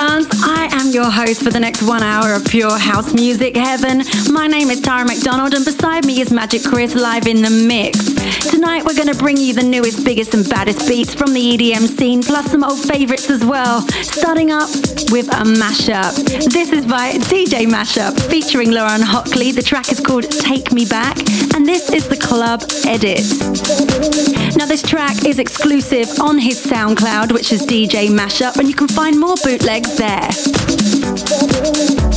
I am your host for the next one hour of pure house music heaven. My name is Tara McDonald, and beside me is Magic Chris live in the mix. Tonight, we're going to bring you the newest, biggest, and baddest beats from the EDM scene, plus some old favorites as well. Starting up with a mashup. This is by DJ Mashup featuring Lauren Hockley. The track is called Take Me Back, and this is the club edit. Now, this track is exclusive on his SoundCloud, which is DJ Mashup, and you can find more bootlegs there. Thank you.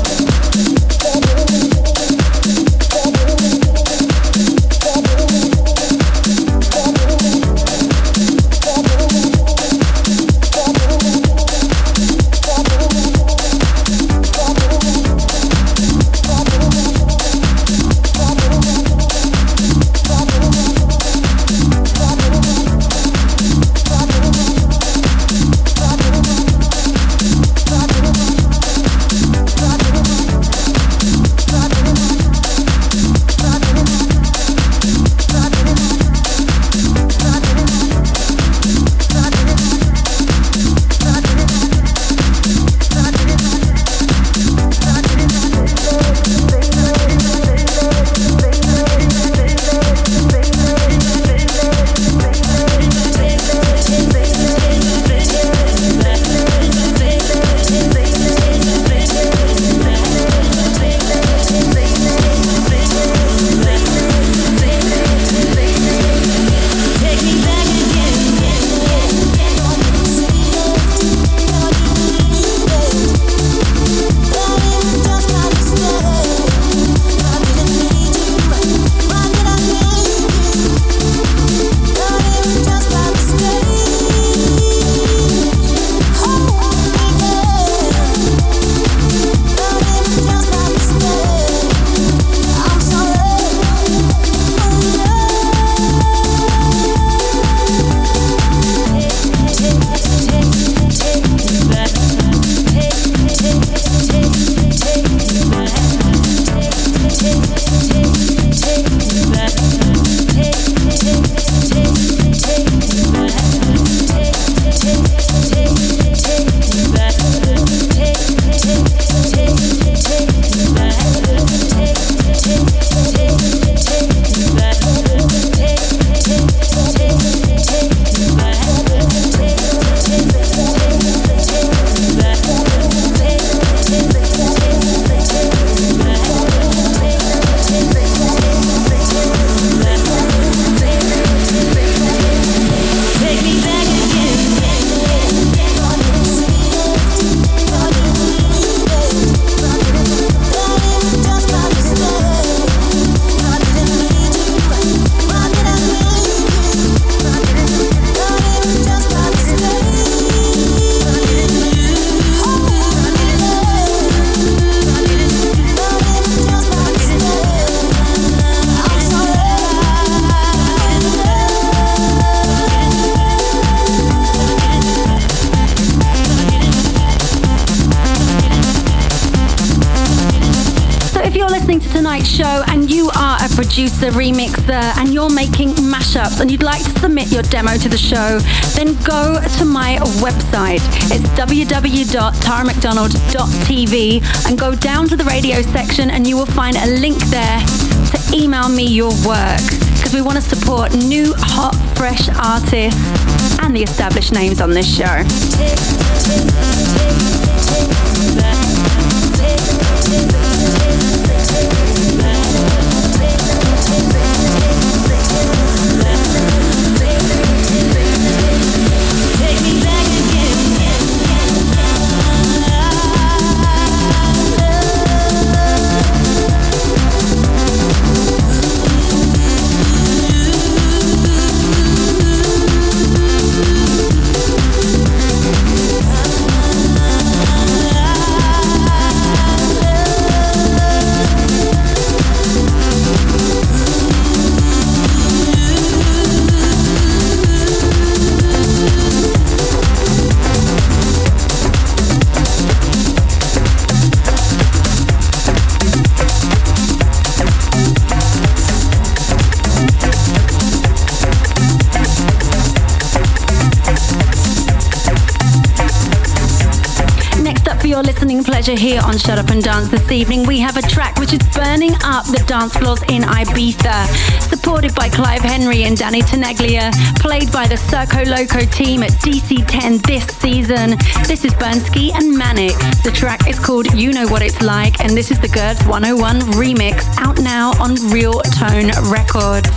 Producer, remixer, and you're making mashups and you'd like to submit your demo to the show, then go to my website. It's www.taramcdonald.tv and go down to the radio section and you will find a link there to email me your work because we want to support new, hot, fresh artists and the established names on this show. Pleasure here on Shut Up and Dance this evening. We have a track which is burning up the dance floors in Ibiza, supported by Clive Henry and Danny Tenaglia, played by the Circo Loco team at DC10 this season. This is Bernski and Manic. The track is called You Know What It's Like, and this is the Gertz 101 remix, out now on Real Tone Records.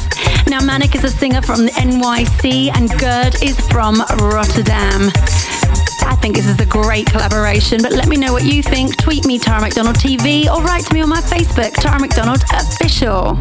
Now, Manic is a singer from the NYC, and Gerd is from Rotterdam. I think this is a great collaboration, but let me know what you think. Tweet me, Tara McDonald TV, or write to me on my Facebook, Tara McDonald Official.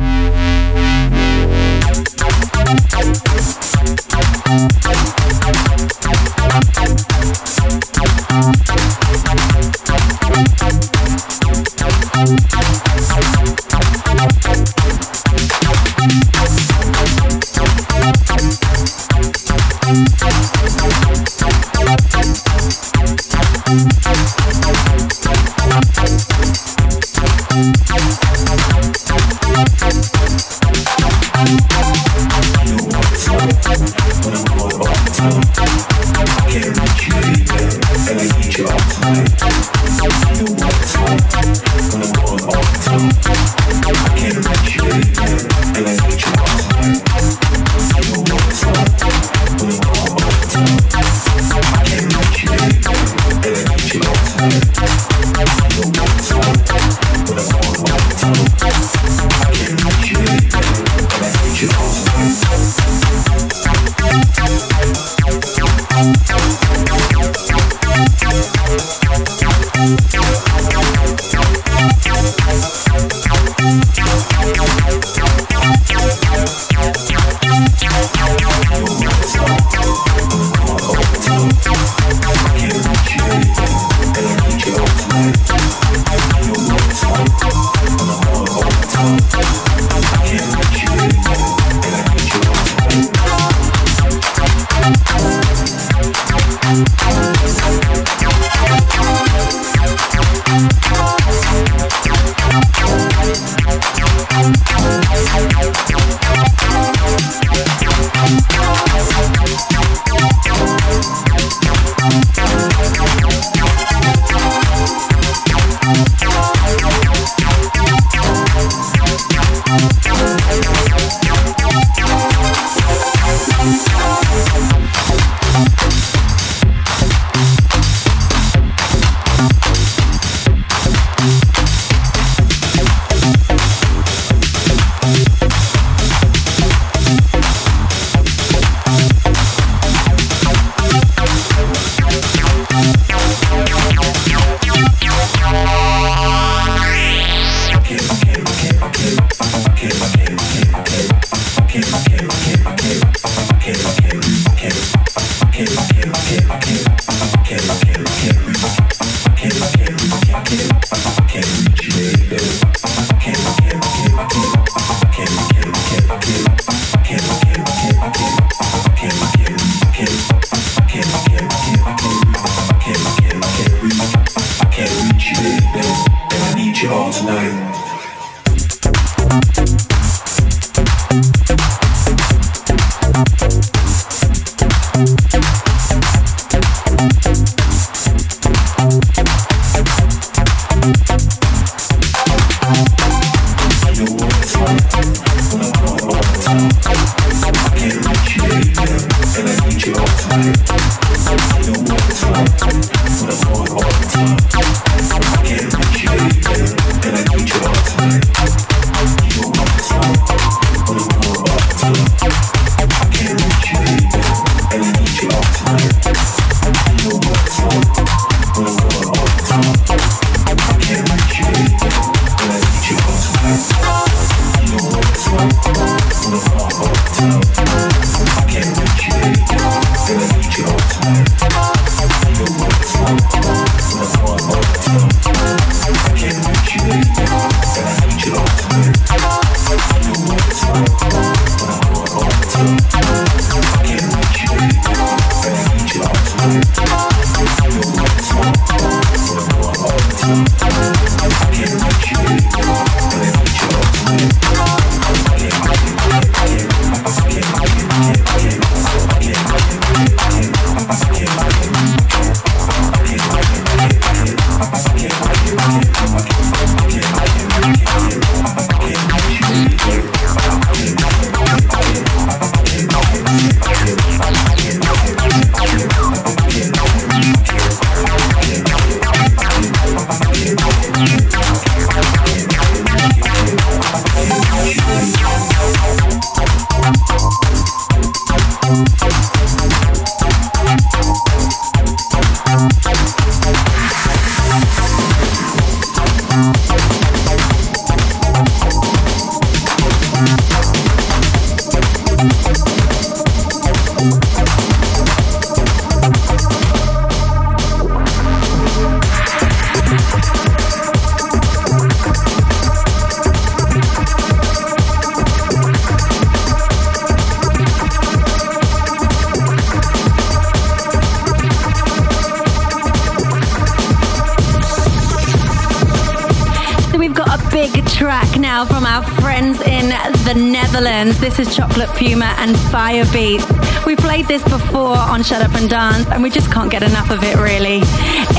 From our friends in the Netherlands. This is Chocolate Puma and Firebeatz. We played this before on Shut Up and Dance, and we just can't get enough of it, really.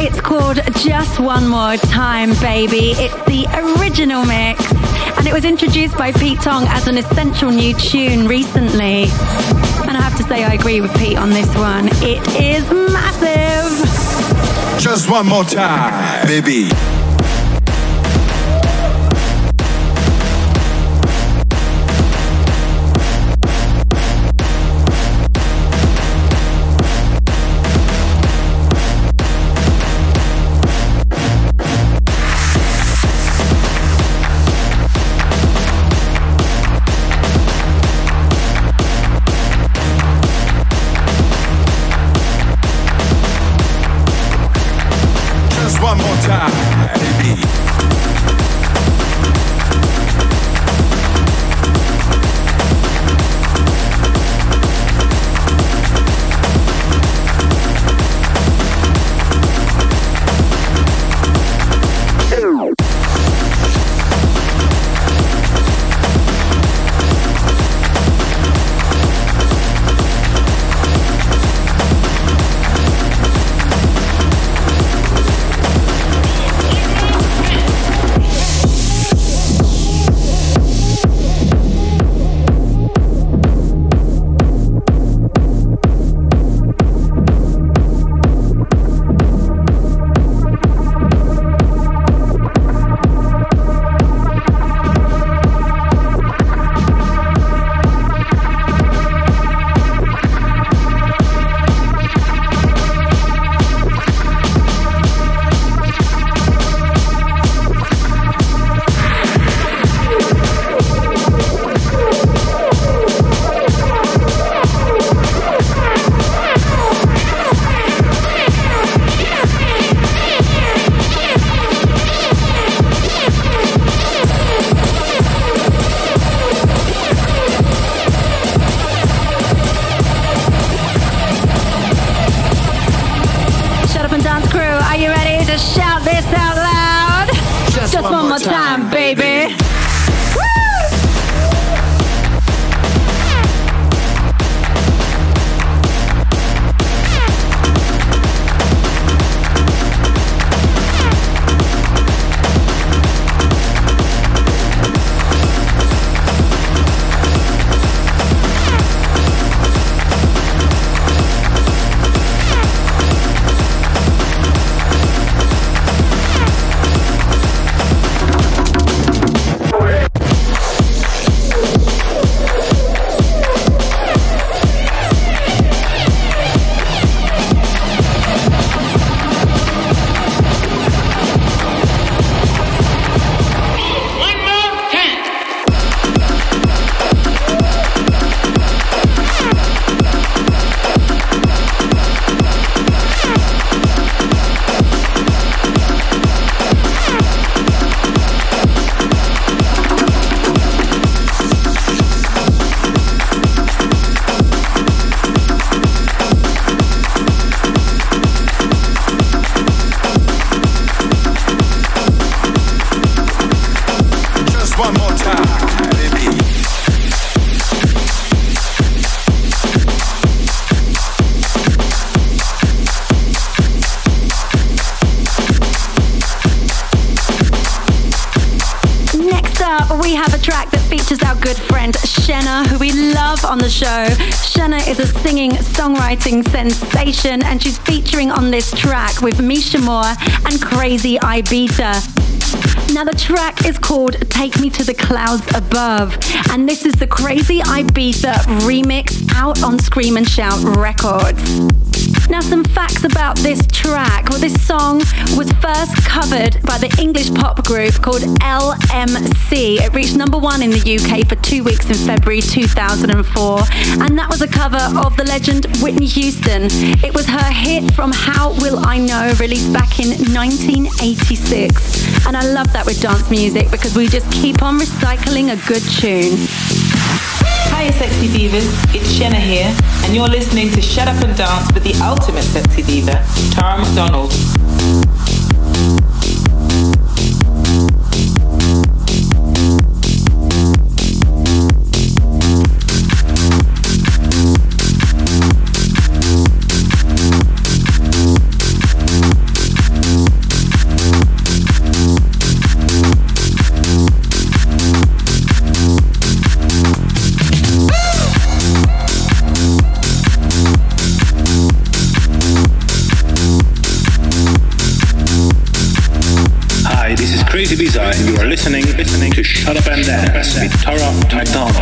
It's called Just One More Time, Baby. It's the original mix, and it was introduced by Pete Tong as an essential new tune recently. And I have to say, I agree with Pete on this one. It is massive. Just one more time, baby. On the show. Shena is a singing songwriting sensation and she's featuring on this track with Misha Moore and Crazy Ibiza. Now, the track is called Take Me to the Clouds Above, and this is the Crazy Ibiza remix out on Scream and Shout Records. Now, some facts about this track. Well, this song was first covered by the English pop group called LMC. It reached number one in the UK for two weeks in February 2004, and that was a cover of the legend Whitney Houston. It was her hit from How Will I Know, released back in 1986. And I love that with dance music because we just keep on recycling a good tune. Hiya, sexy divas. It's Shena here, and you're listening to Shut Up and Dance with the ultimate sexy diva, Tara McDonald. Crazy Ibiza and you are listening, listening to Shut Up and Dance with Tara McDonald.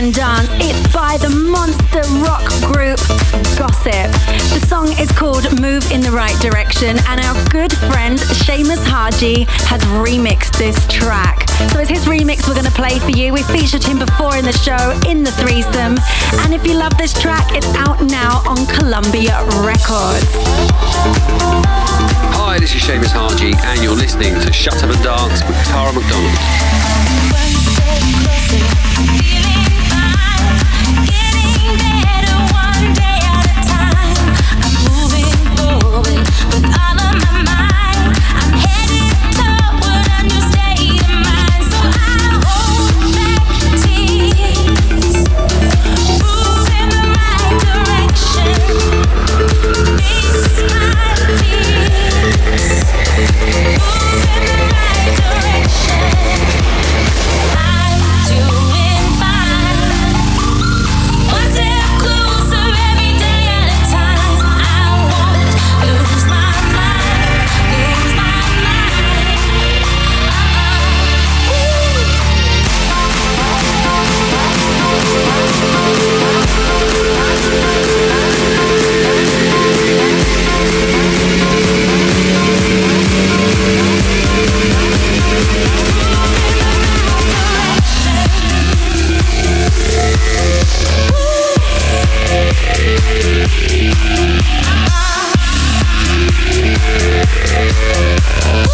and dance. It's by the monster rock group Gossip. The song is called Move in the Right Direction, and our good friend Seamus Haji has remixed this track. So it's his remix we're going to play for you. We featured him before in the show in the threesome. And if you love this track, it's out now on Columbia Records. Hi, this is Seamus Haji, and you're listening to Shut Up and Dance with Tara McDonald. Yeah.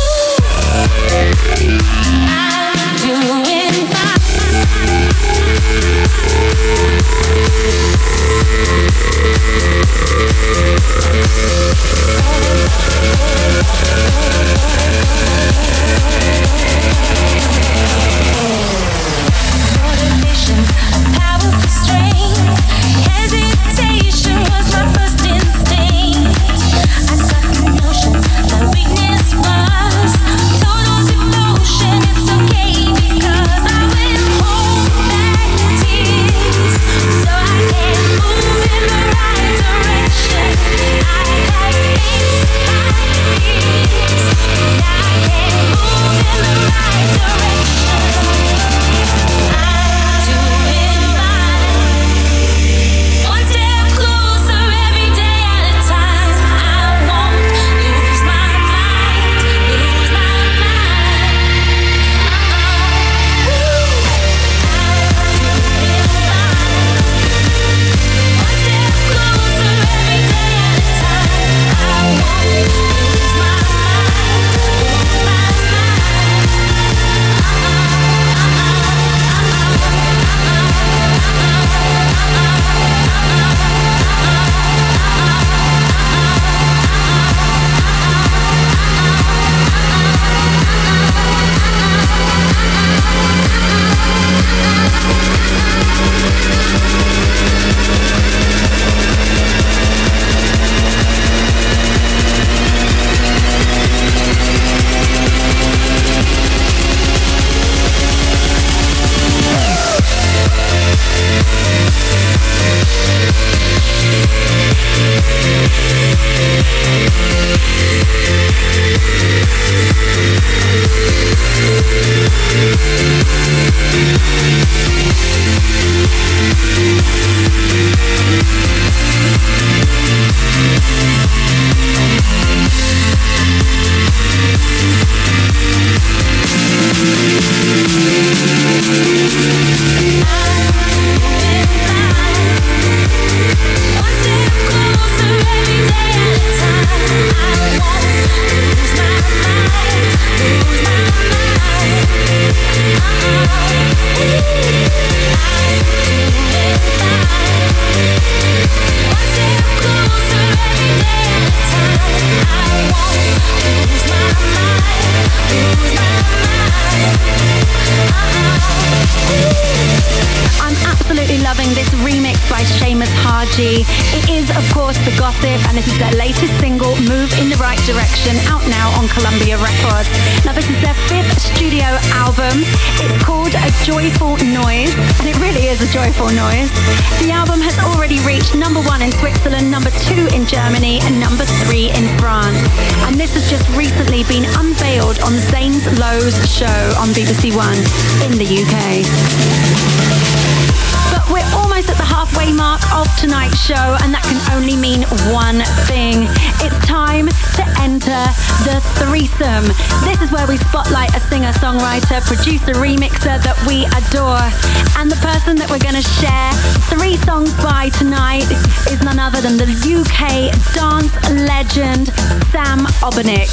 Sam Obernik.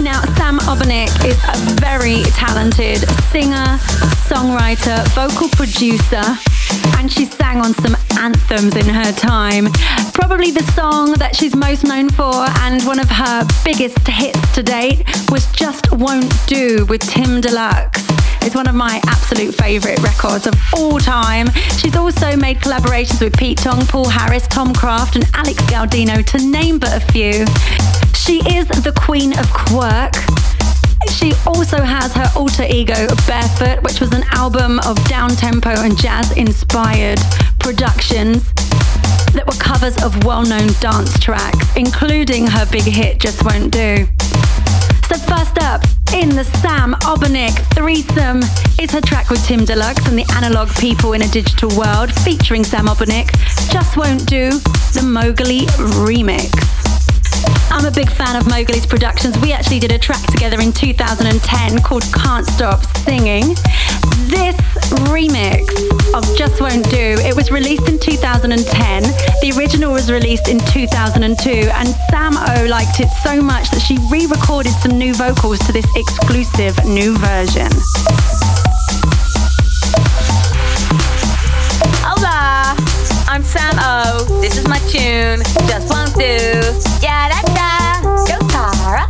Now, Sam Obernik is a very talented singer, songwriter, vocal producer, and she sang on some anthems in her time. Probably the song that she's most known for and one of her biggest hits to date was Just Won't Do with Tim Deluxe. It's one of my absolute favourite records of all time. She's also made collaborations with Pete Tong, Paul Harris, Tomcraft, and Alex Gaudino, to name but a few. She is the queen of quirk. She also has her alter ego, Barefoot, which was an album of down tempo and jazz inspired productions that were covers of well known dance tracks, including her big hit, Just Won't Do. So, first up, in the Sam Obernik threesome is her track with Tim Deluxe and the Analog People in a Digital World featuring Sam Obernik, Just Won't Do, the Mowgli remix. I'm a big fan of Mowgli's productions. We actually did a track together in 2010 called Can't Stop Singing. This remix of Just Won't Do, it was released in 2010. The original was released in 2002 and Sam O liked it so much that she re-recorded some new vocals to this exclusive new version. I'm Sam O. This is my tune, Just Won't Do. Yeah, da da. Go Tara.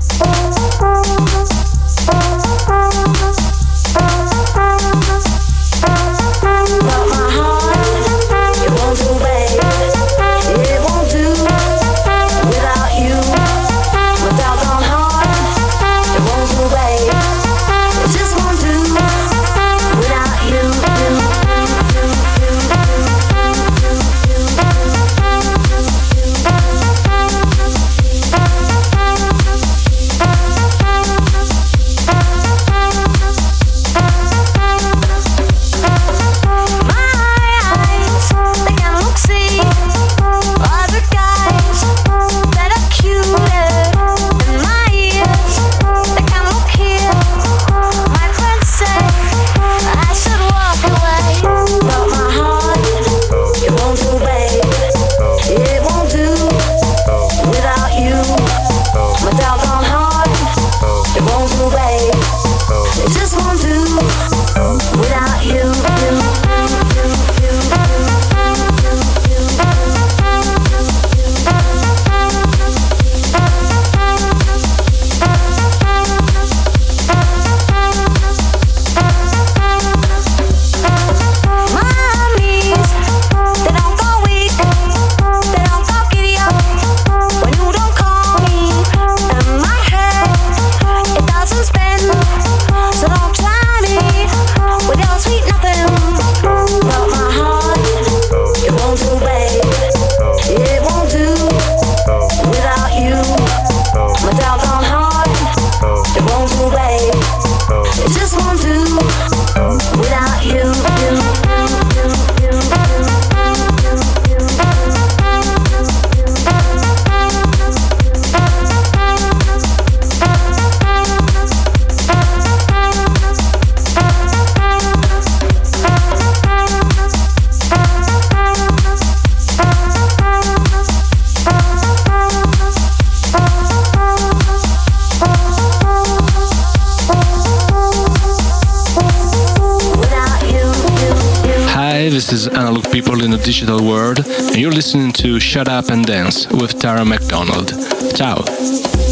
This is Analog People in the Digital World, and you're listening to Shut Up and Dance with Tara McDonald. Ciao.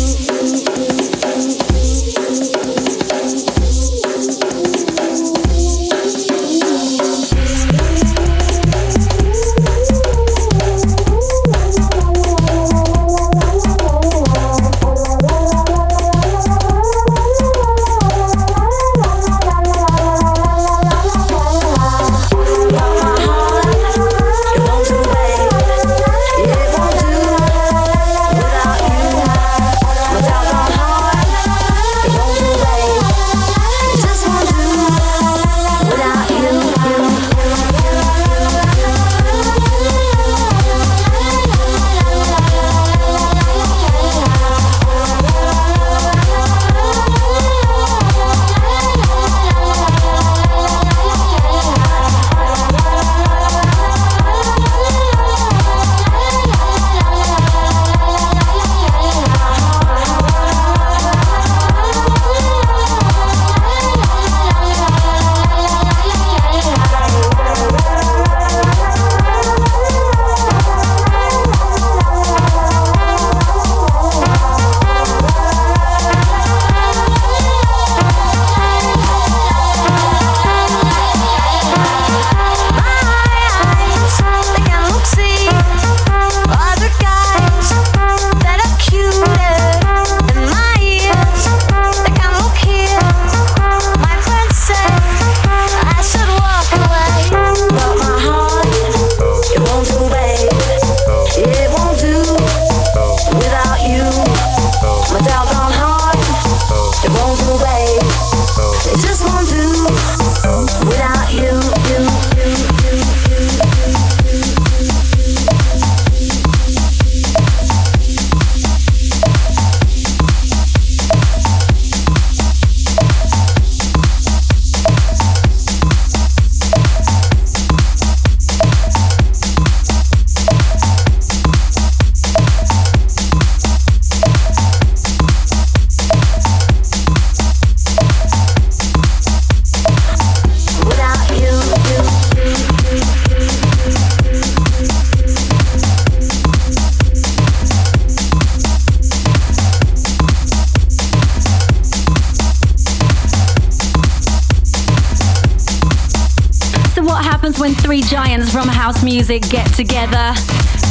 music get together?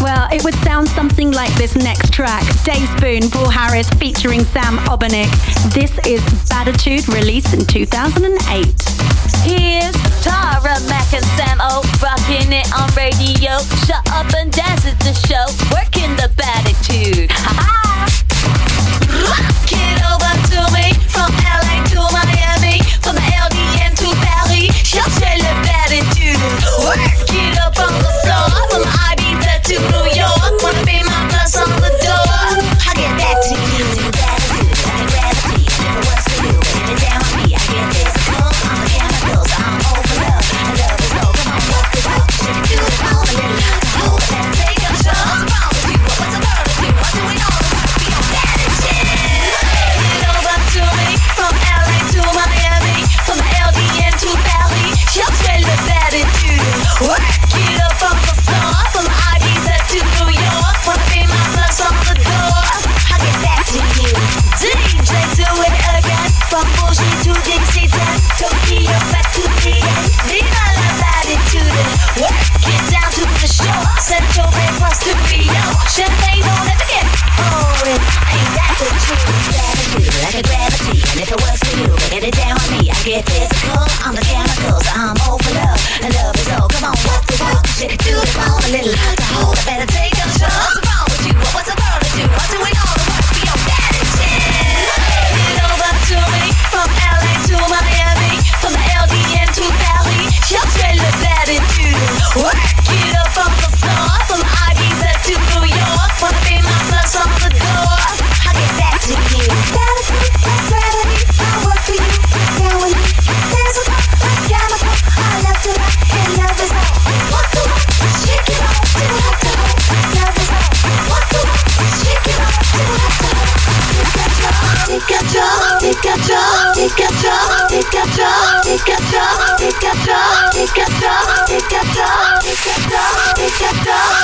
Well, it would sound something like this next track Dave Spoon, Paul Harris featuring Sam Obernik. This is Baditude, released in 2008. Here's Tara Mack and Sam O, rocking it on radio. Shut up and dance at the show, working the Baditude. Ha the gravity. And if it works for you, get it down on me. I get physical, I'm the chemical So I'm all for love, and love is all. Come on, walk the walk, shake it to the bone. A little alcohol, I better take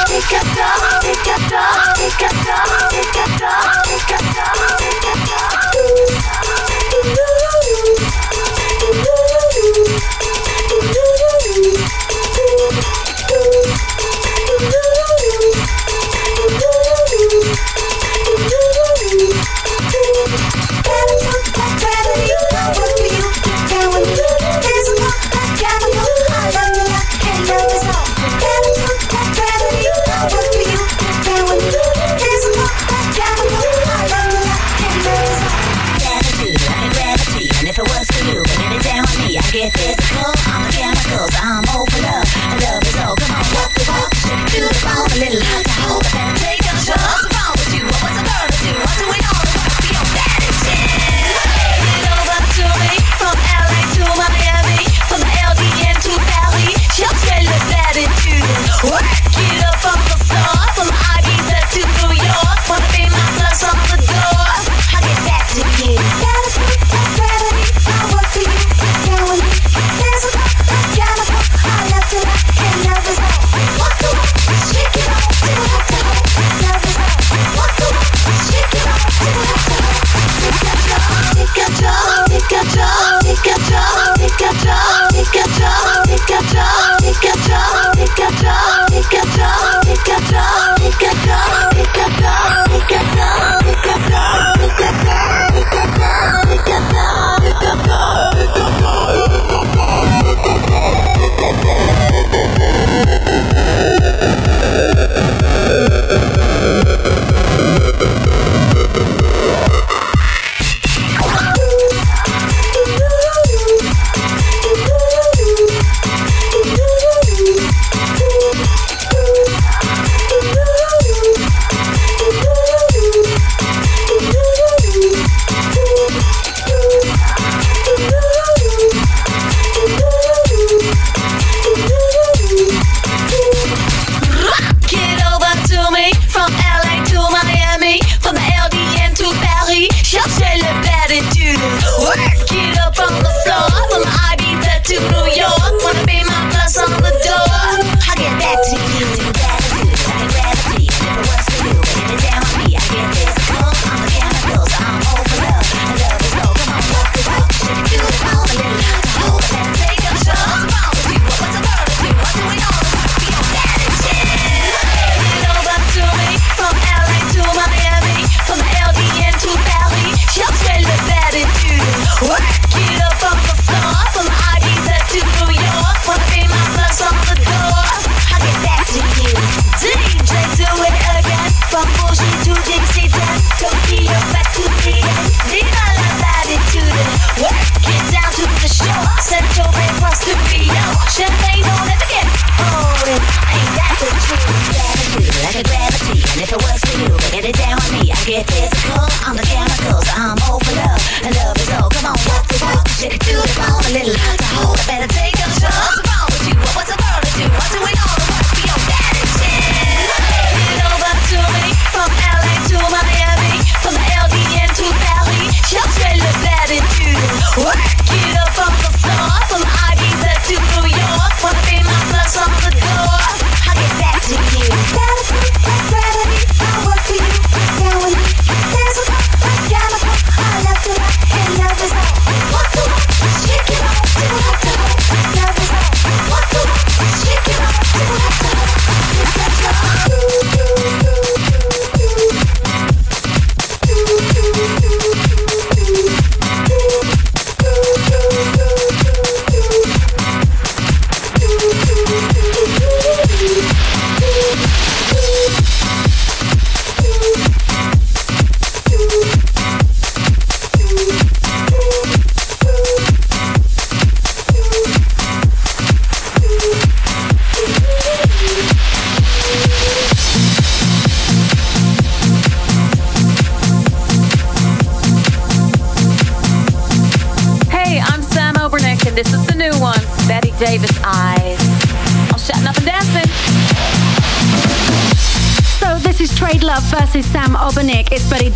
Pick up, take a pick take a up, take a pick take a up.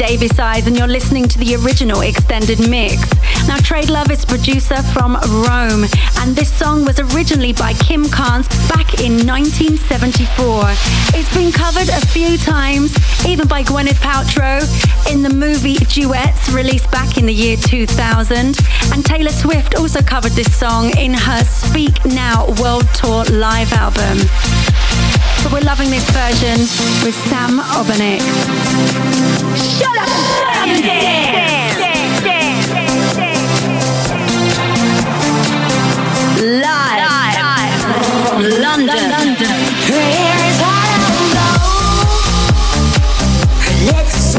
Davis Eyes, and you're listening to the original extended mix. Now, Tradelove is producer from Rome, and this song was originally by Kim Carnes back in 1974. It's been covered a few times, even by Gwyneth Paltrow in the movie Duets, released back in the year 2000. And Taylor Swift also covered this song in her Speak Now World Tour live album but we're loving this version with Sam Obernik. Shut up Shut up! dance! Live, Live from London. London. Here is how I know. Let's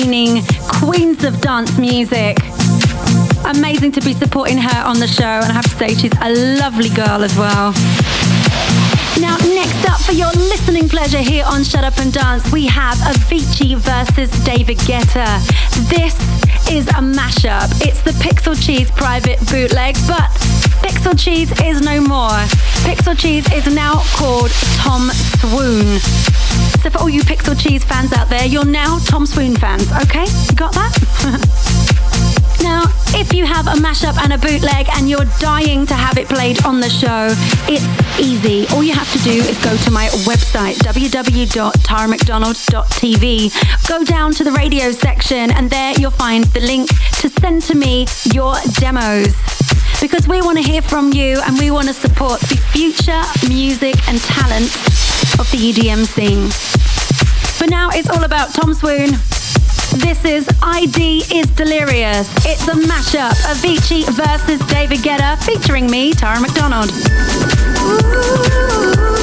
reigning queens of dance music. Amazing to be supporting her on the show, and I have to say, she's a lovely girl as well. Now, next up for your listening pleasure here on Shut Up and Dance, we have Avicii versus David Guetta. This is a mashup. It's the Pixel Cheese private bootleg, but Pixel Cheese is no more. Pixel Cheese is now called Tom Swoon. So for all you Pixel Cheese fans out there, you're now Tom Swoon fans, okay? You got that? Now, if you have a mashup and a bootleg and you're dying to have it played on the show, it's easy. All you have to do is go to my website, www.taramcdonald.tv. Go down to the radio section and there you'll find the link to send to me your demos. Because we want to hear from you and we want to support the future music and talent of the EDM scene. But now it's all about Tom Swoon. This is ID is Delirious. It's a mashup of Avicii versus David Guetta featuring me, Tara McDonald. Ooh.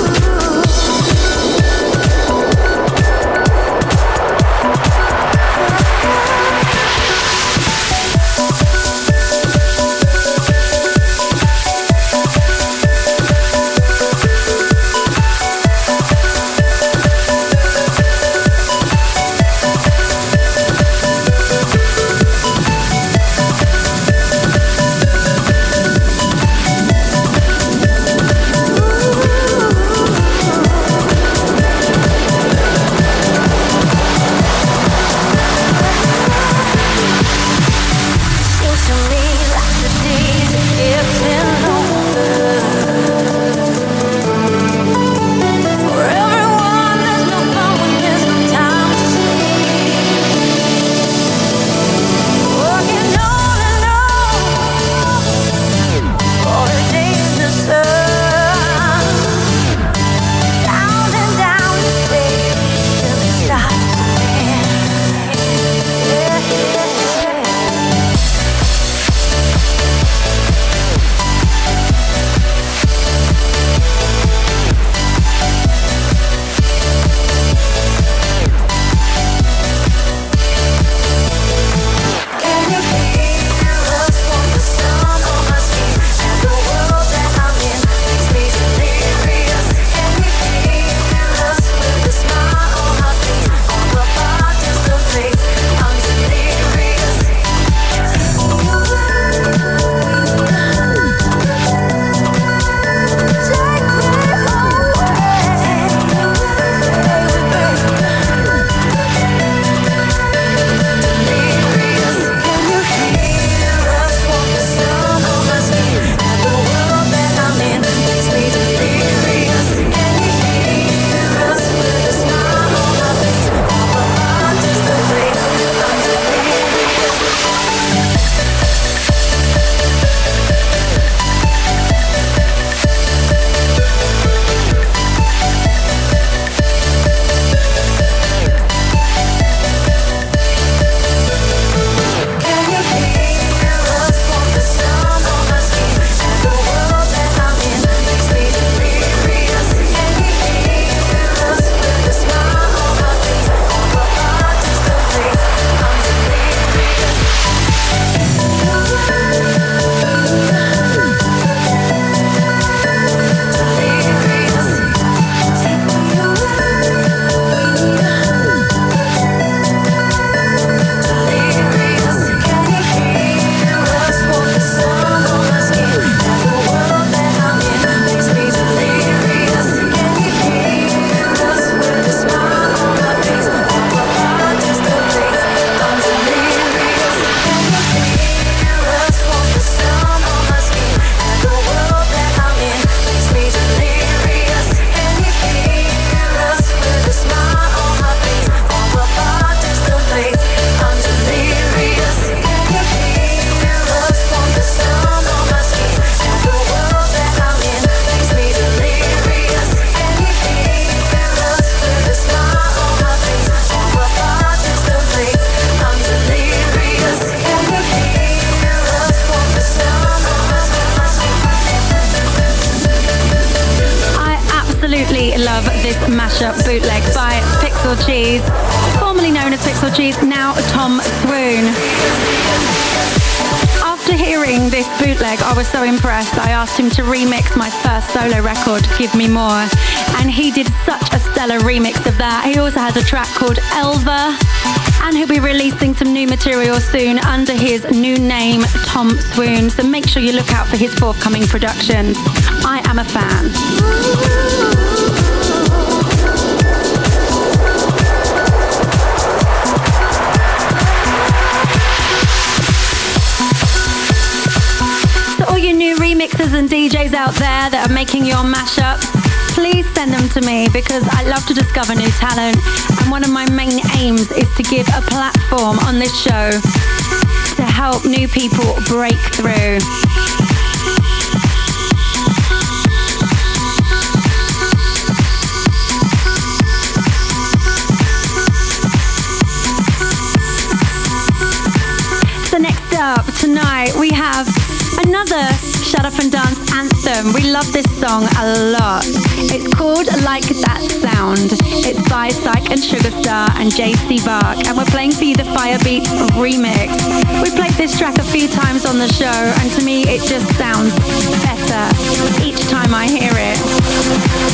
Forthcoming productions. I am a fan. All you new remixers and DJs out there that are making your mashups, please send them to me because I love to discover new talent. And one of my main aims is to give a platform on this show to help new people break through. We have another Shut Up and Dance anthem. We love this song a lot. It's called Like That Sound. It's by Psych and Sugarstar and Jay Sebag, and we're playing for you the Firebeatz remix. We played this track a few times on the show, and to me it just sounds better each time I hear it.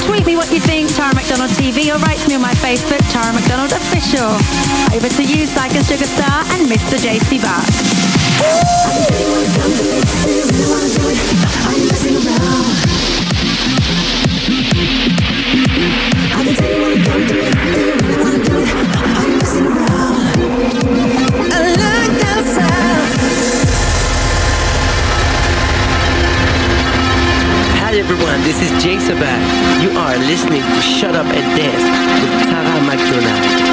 Tweet me what you think, Tara McDonald TV, or write to me on my Facebook, Tara McDonald Official. Over to you, Psych and Sugarstar and Mr. Jay Sebag. Hi everyone, this is Jay Sebag. You are listening to Shut Up and Dance with Tara McDonald.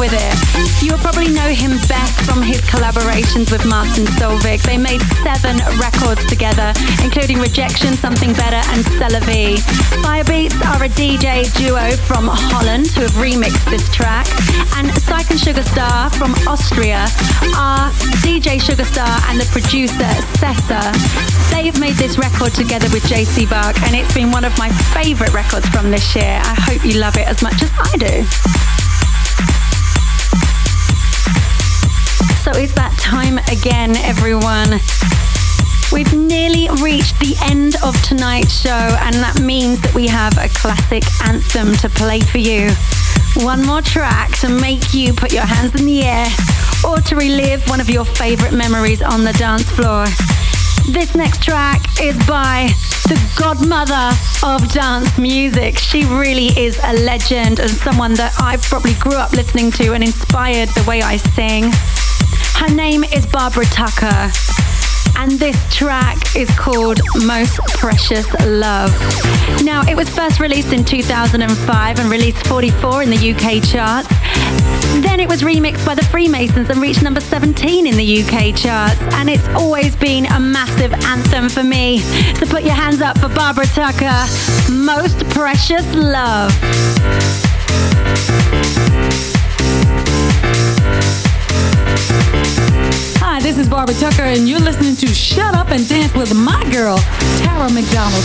With it. You will probably know him best from his collaborations with Martin Solveig. They made seven records together, including Rejection, Something Better, and V. Firebeatz are a DJ duo from Holland who have remixed this track, and Psych and Sugarstar from Austria are DJ Sugarstar and the producer Sessa. They've made this record together with Jay Sebag, and it's been one of my favorite records from this year. I hope you love it as much as I do. So it's that time again, everyone. We've nearly reached the end of tonight's show, and that means that we have a classic anthem to play for you. One more track to make you put your hands in the air or to relive one of your favorite memories on the dance floor. This next track is by the godmother of dance music. She really is a legend and someone that I probably grew up listening to and inspired the way I sing. Her name is Barbara Tucker. And this track is called Most Precious Love. Now, it was first released in 2005 and released 44 in the UK charts. Then it was remixed by the Freemasons and reached number 17 in the UK charts. And it's always been a massive anthem for me. So put your hands up for Barbara Tucker, Most Precious Love. This is Barbara Tucker, and you're listening to Shut Up and Dance with my girl, Tara McDonald.